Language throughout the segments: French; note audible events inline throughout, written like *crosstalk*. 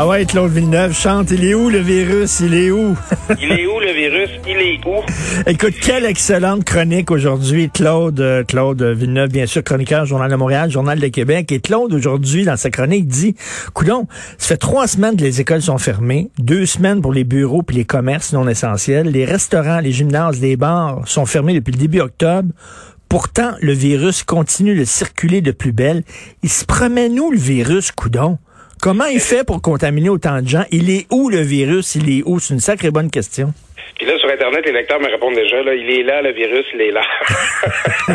Ah ouais, Claude Villeneuve chante. Il est où le virus? Il est où? *laughs* Il est où le virus? Il est où? Écoute, quelle excellente chronique aujourd'hui, Claude, euh, Claude Villeneuve, bien sûr, chroniqueur, Journal de Montréal, Journal de Québec. Et Claude, aujourd'hui, dans sa chronique, dit, coudon, ça fait trois semaines que les écoles sont fermées, deux semaines pour les bureaux puis les commerces non essentiels, les restaurants, les gymnases, les bars sont fermés depuis le début octobre. Pourtant, le virus continue de circuler de plus belle. Il se promène où, le virus, coudon? Comment il fait pour contaminer autant de gens? Il est où, le virus? Il est où? C'est une sacrée bonne question. Puis là, sur Internet, les lecteurs me répondent déjà, là, il est là, le virus, il est là. *laughs*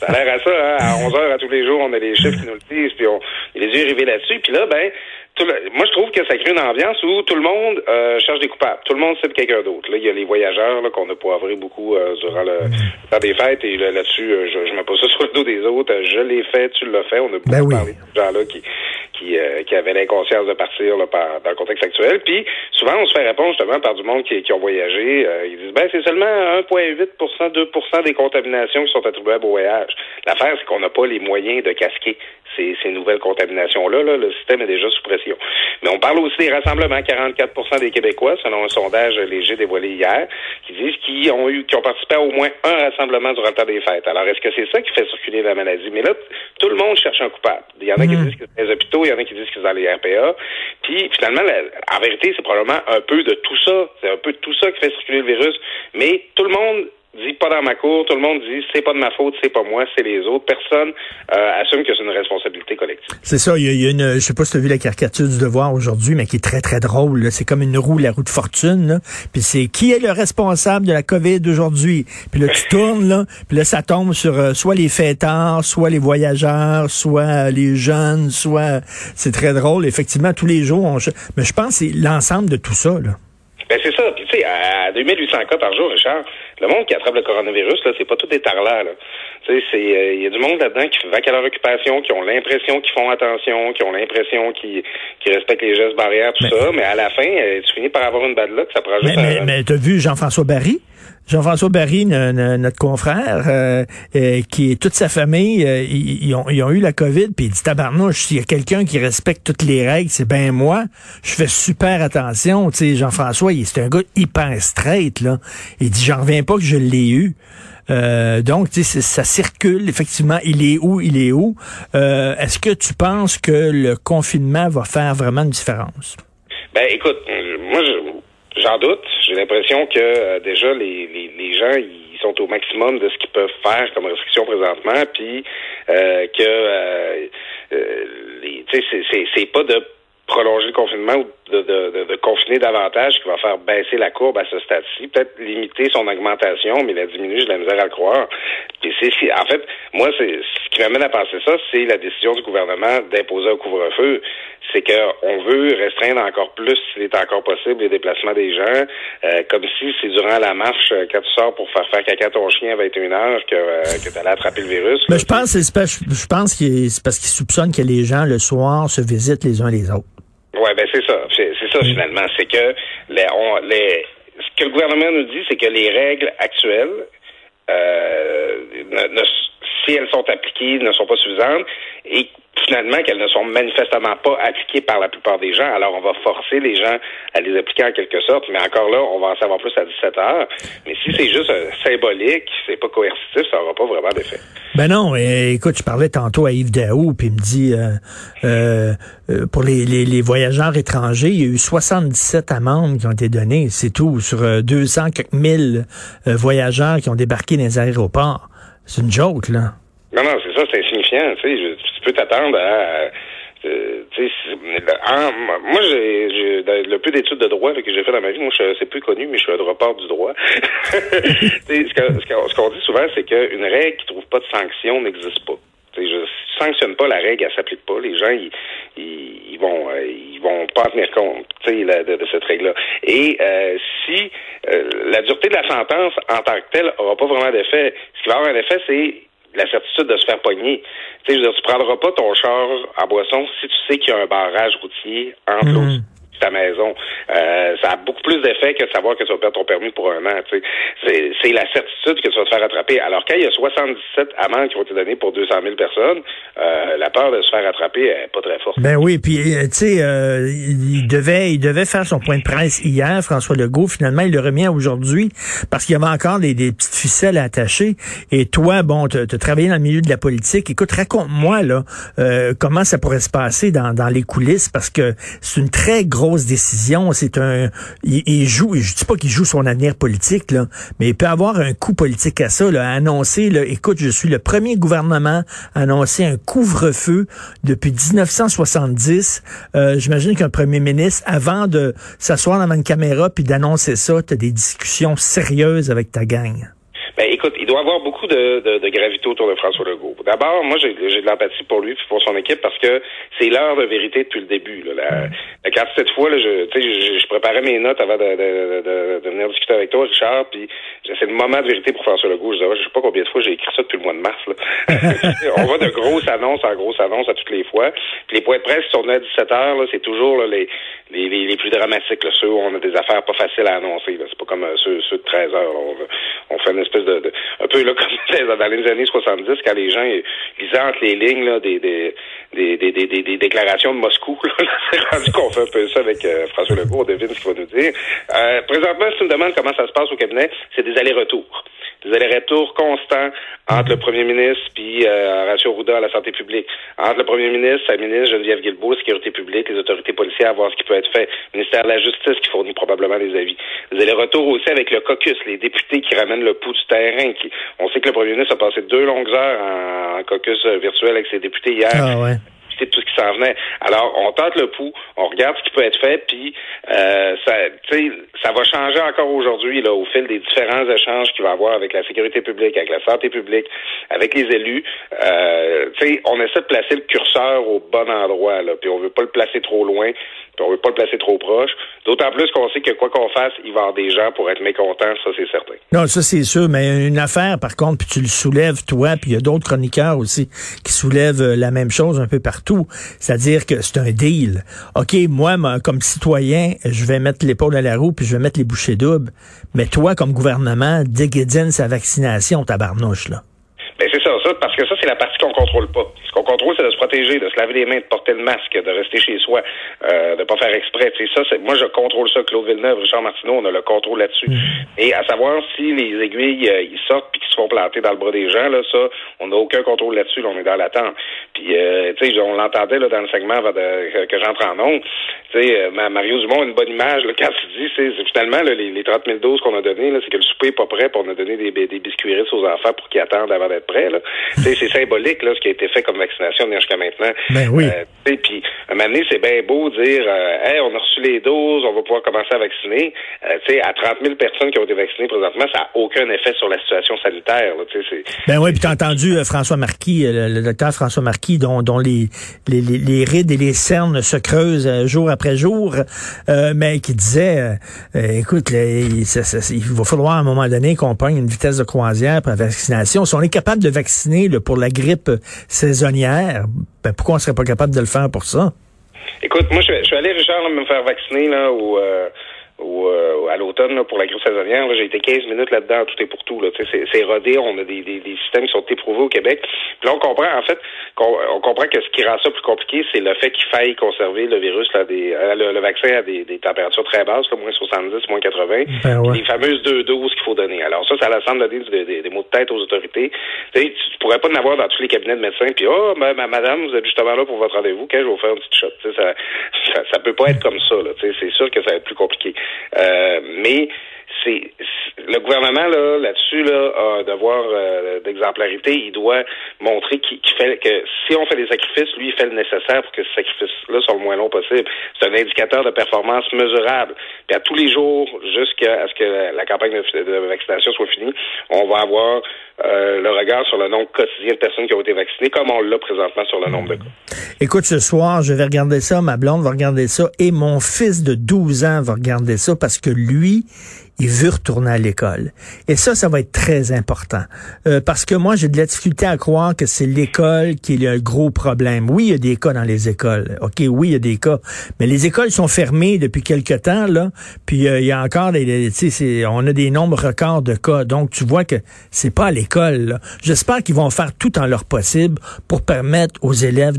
ça a l'air à ça, hein? À 11 heures à tous les jours, on a les chiffres qui nous le disent, puis on, les yeux rivés là-dessus. Puis là, ben, tout le- moi, je trouve que ça crée une ambiance où tout le monde euh, cherche des coupables. Tout le monde sait de quelqu'un d'autre. Là, il y a les voyageurs là, qu'on a poivré beaucoup euh, durant le temps des fêtes. Et là, là-dessus, euh, je, je mets pas ça *laughs* sur le dos des autres. Euh, Je l'ai fait, tu l'as fait. On a beaucoup Ben oui. parlé de ces gens-là qui, qui, euh, qui avaient l'inconscience de partir là, par- dans le contexte actuel. Puis souvent, on se fait répondre justement par du monde qui, qui ont voyagé. Euh, ils disent, ben c'est seulement 1,8% 2% des contaminations qui sont attribuables au voyage. L'affaire, c'est qu'on n'a pas les moyens de casquer ces, ces nouvelles contaminations-là. Là. Le système est déjà sous pression. Mais on parle aussi des rassemblements. 44% des Québécois, selon un sondage léger dévoilé hier, qui disent qu'ils ont eu, qui ont participé à au moins un rassemblement durant le temps des fêtes. Alors, est-ce que c'est ça qui fait circuler la maladie? Mais là, tout le monde cherche un coupable. Il y en a qui disent que c'est les hôpitaux, il y en a qui disent que c'est dans les RPA. Puis, finalement, la- en vérité, c'est probablement un peu de tout ça. C'est un peu de tout ça qui fait circuler le virus. Mais tout le monde dit pas dans ma cour, tout le monde dit c'est pas de ma faute, c'est pas moi, c'est les autres. Personne euh, assume que c'est une responsabilité collective. C'est ça, il y, a, il y a une, je sais pas si tu as vu la caricature du devoir aujourd'hui, mais qui est très, très drôle. C'est comme une roue, la roue de fortune. Là. Puis c'est qui est le responsable de la COVID aujourd'hui? Puis là, tu tournes, là, puis là, ça tombe sur euh, soit les fêtards, soit les voyageurs, soit euh, les jeunes, soit... C'est très drôle. Effectivement, tous les jours, on... Mais je pense que c'est l'ensemble de tout ça. Là. Ben c'est ça. Puis tu sais, à 2800 cas par jour, Richard, le monde qui attrape le coronavirus, là, c'est pas tout des tarlats, là. Tu sais, c'est il y a du monde là-dedans qui va à leur occupation, qui ont l'impression qu'ils font attention, qui ont l'impression qu'ils respectent les gestes barrières, tout ça, mais à la fin, euh, tu finis par avoir une bad luck, ça prend Mais, juste mais, un- mais t'as vu Jean-François Barry? Jean-François Barry, no- no- notre confrère, euh, euh, qui est toute sa famille, euh, ils, ont, ont eu la COVID, puis il dit tabarnouche, s'il y a quelqu'un qui respecte toutes les règles, c'est ben moi. Je fais super attention. Tu sais, Jean-François, c'est un gars hyper straight, là. Il dit, j'en reviens pas que je l'ai eu. Euh, donc, tu ça circule. Effectivement, il est où, il est où. Euh, Est-ce que tu penses que le confinement va faire vraiment une différence? Ben écoute, euh, moi je- j'en doute. J'ai l'impression que euh, déjà les, les, gens ils sont au maximum de ce qu'ils peuvent faire comme restriction présentement, puis euh, que euh, euh, c'est pas de prolonger le confinement ou de, de, de, de confiner davantage qui va faire baisser la courbe à ce stade-ci. Peut-être limiter son augmentation, mais la diminuer, j'ai de la misère à le croire. Puis c'est en fait, moi, c'est ce qui m'amène à penser ça, c'est la décision du gouvernement d'imposer un couvre-feu. C'est qu'on veut restreindre encore plus, s'il est encore possible, les déplacements des gens, euh, comme si c'est durant la marche, euh, quand tu sors pour faire faire caca ton chien à 21 heures, que, euh, que tu allais attraper le virus. Mais là. je pense, parce- je pense que c'est parce qu'ils soupçonnent que les gens, le soir, se visitent les uns les autres. Ouais, ben c'est ça. C'est c'est ça finalement. C'est que les, on, les, ce que le gouvernement nous dit, c'est que les règles actuelles, euh, ne- ne- si elles sont appliquées, ne sont pas suffisantes et finalement qu'elles ne sont manifestement pas appliquées par la plupart des gens. Alors on va forcer les gens à les appliquer en quelque sorte, mais encore là, on va en savoir plus à 17 heures. Mais si c'est juste euh, symbolique, c'est pas coercitif, ça n'aura pas vraiment d'effet. Ben non, euh, écoute, je parlais tantôt à Yves Daou, puis il me dit, euh, euh, euh, pour les, les, les voyageurs étrangers, il y a eu 77 amendes qui ont été données, c'est tout, sur euh, 200 quelques mille euh, voyageurs qui ont débarqué dans les aéroports. C'est une joke, là. Non, non, c'est ça, c'est insignifiant. Tu sais, je- peux t'attendre à. euh, moi, j'ai, le peu d'études de droit que j'ai fait dans ma vie, moi, je, c'est plus connu, mais je suis un droppeur du droit. *laughs* Ce, qu'on- ce dit souvent, c'est qu'une règle qui trouve pas de sanction n'existe pas. Tu sais, je- tu sanctionnes pas la règle, elle s'applique pas. Les gens, ils, ils, vont, euh, ils vont pas en tenir compte, de, de, cette règle-là. Et euh, si euh, la dureté de la sentence en tant que telle aura pas vraiment d'effet, ce qui va avoir un effet, c'est la certitude de se faire pogner. Tu sais, tu prendras pas ton char à boisson si tu sais qu'il y a un barrage routier entre mmh ta maison. Euh, ça a beaucoup plus d'effet que de savoir que tu vas perdre ton permis pour un an. C'est la certitude que tu vas te faire attraper. Alors quand il y a 77 amendes qui ont été données pour 200 000 personnes, euh, la peur de se faire attraper est pas très forte. Ben oui, puis euh, tu sais, il devait, il devait faire son point de presse hier, François Legault. Finalement, il le remet aujourd'hui parce qu'il y avait encore des, des, petites ficelles à attacher. Et toi, bon, tu as travaillé dans le milieu de la politique. Écoute, raconte-moi là comment ça pourrait se passer dans, dans les coulisses parce que c'est une très grosse C'est un, il, joue, je dis pas qu'il joue son avenir politique mais il peut avoir un coup politique à ça, à annoncer. Là, écoute, je suis le premier gouvernement à annoncer un couvre-feu depuis 1970. Euh, J'imagine qu'un premier ministre, avant de s'asseoir devant une caméra puis d'annoncer ça, tu as des discussions sérieuses avec ta gang. Ben, écoute, il doit avoir beaucoup de, de, de gravité autour de François Legault. D'abord, moi, j'ai de l'empathie pour lui et pour son équipe parce que c'est l'heure de vérité depuis le début. Là. La, la, cette fois, là, je, je, je préparais mes notes avant de, de, de, venir discuter avec toi, Richard, puis c'est le moment de vérité pour François Legault. Je disais, je sais pas combien de fois j'ai écrit ça depuis le mois de mars. Là. *laughs* On va de grosses annonces en grosses annonces à toutes les fois. Les points de presse sont à 17 heures, c'est toujours là, les, les, les, plus dramatiques, là, ceux où on a des affaires pas faciles à annoncer. C'est pas comme euh, ceux, ceux de 13 heures. On, on fait une espèce un peu là *laughs* comme dans les années 70 quand les gens lisaient entre les lignes là, des, des, des, des, des, des déclarations de Moscou. *laughs* C'est rendu qu'on fait un peu ça avec euh, François Legault. On devine ce qu'il va nous dire. Euh, présentement, si tu me demandes comment ça se passe au cabinet, c'est des allers-retours des allers-retours constants entre le premier ministre puis euh, Horacio Arruda à la santé publique, entre le premier ministre, sa ministre Geneviève Guilbeault, sécurité publique, les autorités policières, à voir ce qui peut être fait, le ministère de la Justice qui fournit probablement des avis. Des allers-retours aussi avec le caucus, les députés qui ramènent le pouls du terrain. Qui, on sait que le premier ministre a passé deux longues heures en, caucus euh, virtuel avec ses députés hier. Ah ouais tout ce qui s'en venait. Alors, on tente le pouls, on regarde ce qui peut être fait, puis euh, ça, ça va changer encore aujourd'hui au fil des différents échanges qu'il va y avoir avec la sécurité publique, avec la santé publique, avec les élus. Euh, on essaie de placer le curseur au bon endroit, puis on veut pas le placer trop loin, puis on veut pas le placer trop proche. D'autant plus qu'on sait que quoi qu'on fasse, il va y avoir des gens pour être mécontents, ça c'est certain. Non, ça c'est sûr, mais une affaire, par contre, puis tu le soulèves toi, puis il y a d'autres chroniqueurs aussi qui soulèvent euh, la même chose un peu partout. C'est-à-dire que c'est un deal. OK, moi, comme citoyen, je vais mettre l'épaule à la roue, puis je vais mettre les bouchées doubles. Mais toi, comme gouvernement, déguédine sa vaccination, tabarnouche, là. Ben c'est ça, ça, parce que ça, c'est la partie qu'on contrôle pas qu'on contrôle, c'est de se protéger, de se laver les mains, de porter le masque, de rester chez soi, euh, de pas faire exprès. C'est ça, c'est, moi, je contrôle ça. Claude Villeneuve, Richard Martineau, on a le contrôle là-dessus. Mm-hmm. Et à savoir si les aiguilles, euh, ils sortent puis qu'ils se font planter dans le bras des gens, là, ça, on n'a aucun contrôle là-dessus. on est dans l'attente. Puis, euh, tu sais, on l'entendait là dans le segment avant de, que, j'entre en ondes. Tu sais, euh, Mario Dumont a une bonne image là, *laughs* quand tu dis, c'est, finalement là, les, les 30 000 doses qu'on a données, là, c'est que le souper est pas prêt, pour on a donné des, des biscuits aux enfants pour qu'ils attendent avant d'être prêts. Là. *laughs* c'est symbolique là, ce qui a été fait comme vaccination jusqu'à maintenant. Ben oui. Euh, puis, à un moment donné, c'est bien beau dire, euh, hey, on a reçu les doses, on va pouvoir commencer à vacciner. Euh, sais, à 30 000 personnes qui ont été vaccinées présentement, ça n'a aucun effet sur la situation sanitaire. Là, ben oui, puis t'as entendu François Marquis, le, docteur François Marquis, dont, dont les, les, les, rides et les cernes se creusent jour après jour, mais qui disait, écoute, il va falloir à un moment donné qu'on prenne une vitesse de croisière pour la vaccination. Si on est capable de vacciner pour la grippe saisonnière, ben, pourquoi on serait pas capable de le faire pour ça? Écoute, moi, je, suis allé, Richard, me faire vacciner, là, ou, euh, ou euh, à l'automne pour la grippe saisonnière. J'ai été 15 minutes là-dedans, tout est pour tout. Là. C'est, rodé, on a des, des, des, systèmes qui sont éprouvés au Québec. Puis là, on comprend, en fait, on, comprend que ce qui rend ça plus compliqué, c'est le fait qu'il faille conserver le virus, là, des, euh, le, vaccin à des, des, températures très basses, là, moins 70, moins 80. Ben Les fameuses deux doses qu'il faut donner. Alors ça, ça semble donner des, des, mots de tête aux autorités. Tu, tu pourrais pas en avoir dans tous les cabinets de médecins, puis oh, ben, madame, vous êtes justement là pour votre rendez-vous, quand je vais vous faire un petit shot. Ça, ça, ça, peut pas être comme ça. Là, c'est sûr que ça va être plus compliqué. Euh, mais c'est le gouvernement là là-dessus là a un devoir euh, d'exemplarité. Il doit montrer qu'il fait que si on fait des sacrifices, lui il fait le nécessaire pour que ces sacrifices-là soient le moins long possible. C'est un indicateur de performance mesurable. Puis à tous les jours, jusqu'à ce que la campagne de, vaccination soit finie, on va avoir euh, le regard sur le nombre quotidien de personnes qui ont été vaccinées, comme on l'a présentement sur le nombre de cas. Écoute, ce soir, je vais regarder ça, ma blonde va regarder ça, et mon fils de 12 ans va regarder ça parce que lui, il veut retourner à l'école. Et ça, ça va être très important. Euh, parce que moi, j'ai de la difficulté à croire que c'est l'école qui est le gros problème. Oui, il y a des cas dans les écoles. OK, oui, il y a des cas. Mais les écoles sont fermées depuis quelque temps, là. Puis euh, il y a encore des, on a des nombres records de cas. Donc, tu vois que c'est pas à l'école. J'espère qu'ils vont faire tout en leur possible pour permettre aux élèves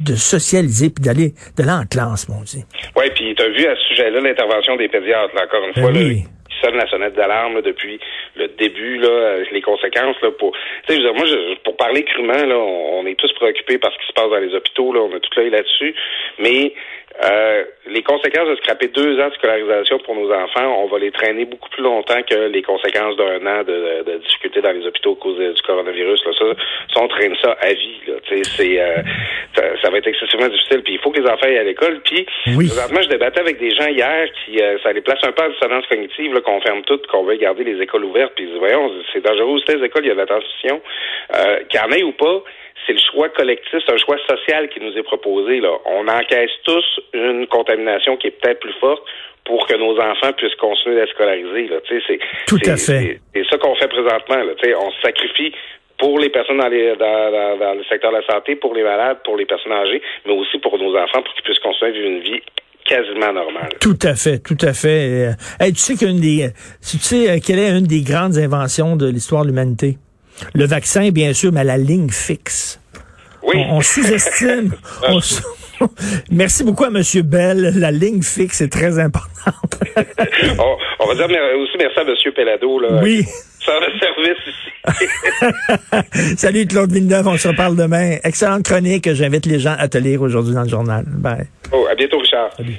de socialiser puis d'aller de en classe, mon Dieu. Oui, puis tu as vu à ce sujet-là l'intervention des pédiatres, là, encore une ben fois. Oui sonne la sonnette d'alarme depuis le début, là, les conséquences. Là, pour, moi, je, pour parler crûment, là, on, est tous préoccupés par ce qui se passe dans les hôpitaux. Là, on a tout l'œil là-dessus. Mais euh, les conséquences de scraper deux ans de scolarisation pour nos enfants, on va les traîner beaucoup plus longtemps que les conséquences d'un an de, de, difficultés dans les hôpitaux à cause du coronavirus. Là. Ça, on traîne ça à vie. Là. C'est, euh, ça, va être excessivement difficile. Puis il faut que les enfants aillent à l'école. Puis oui. présentement, je débattais avec des gens hier qui euh, ça les place un peu en dissonance cognitive, qu'on ferme tout, qu'on veut garder les écoles ouvertes. Puis voyons, c'est dangereux aussi les écoles, il y a de la transmission. Euh, qu'il y en ait ou pas, c'est le choix collectif, c'est un choix social qui nous est proposé. Là. On encaisse tous une contamination qui est peut-être plus forte pour que nos enfants puissent continuer d'être scolarisés. Là. C'est, Tout à fait. C'est ça qu'on fait présentement. Là. On se sacrifie pour les personnes dans, les, dans, dans, le secteur de la santé, pour les malades, pour les personnes âgées, mais aussi pour nos enfants pour qu'ils puissent vivre une vie quasiment normale. Tout à fait, tout à fait. Euh, tu sais qu'une des, tu sais euh, quelle est une des grandes inventions de l'histoire de l'humanité? Le vaccin, bien sûr, mais la ligne fixe. Oui. On, sous-estime. *laughs* *laughs* Merci beaucoup à M. Bell. La ligne fixe est très importante. *laughs* on, va dire aussi merci à M. Pellado. Là, oui. Le service ici. *laughs* Salut Claude Villeneuve, on se reparle demain. Excellente chronique. J'invite les gens à te lire aujourd'hui dans le journal. Bye. Oh, à bientôt, Richard. Salut.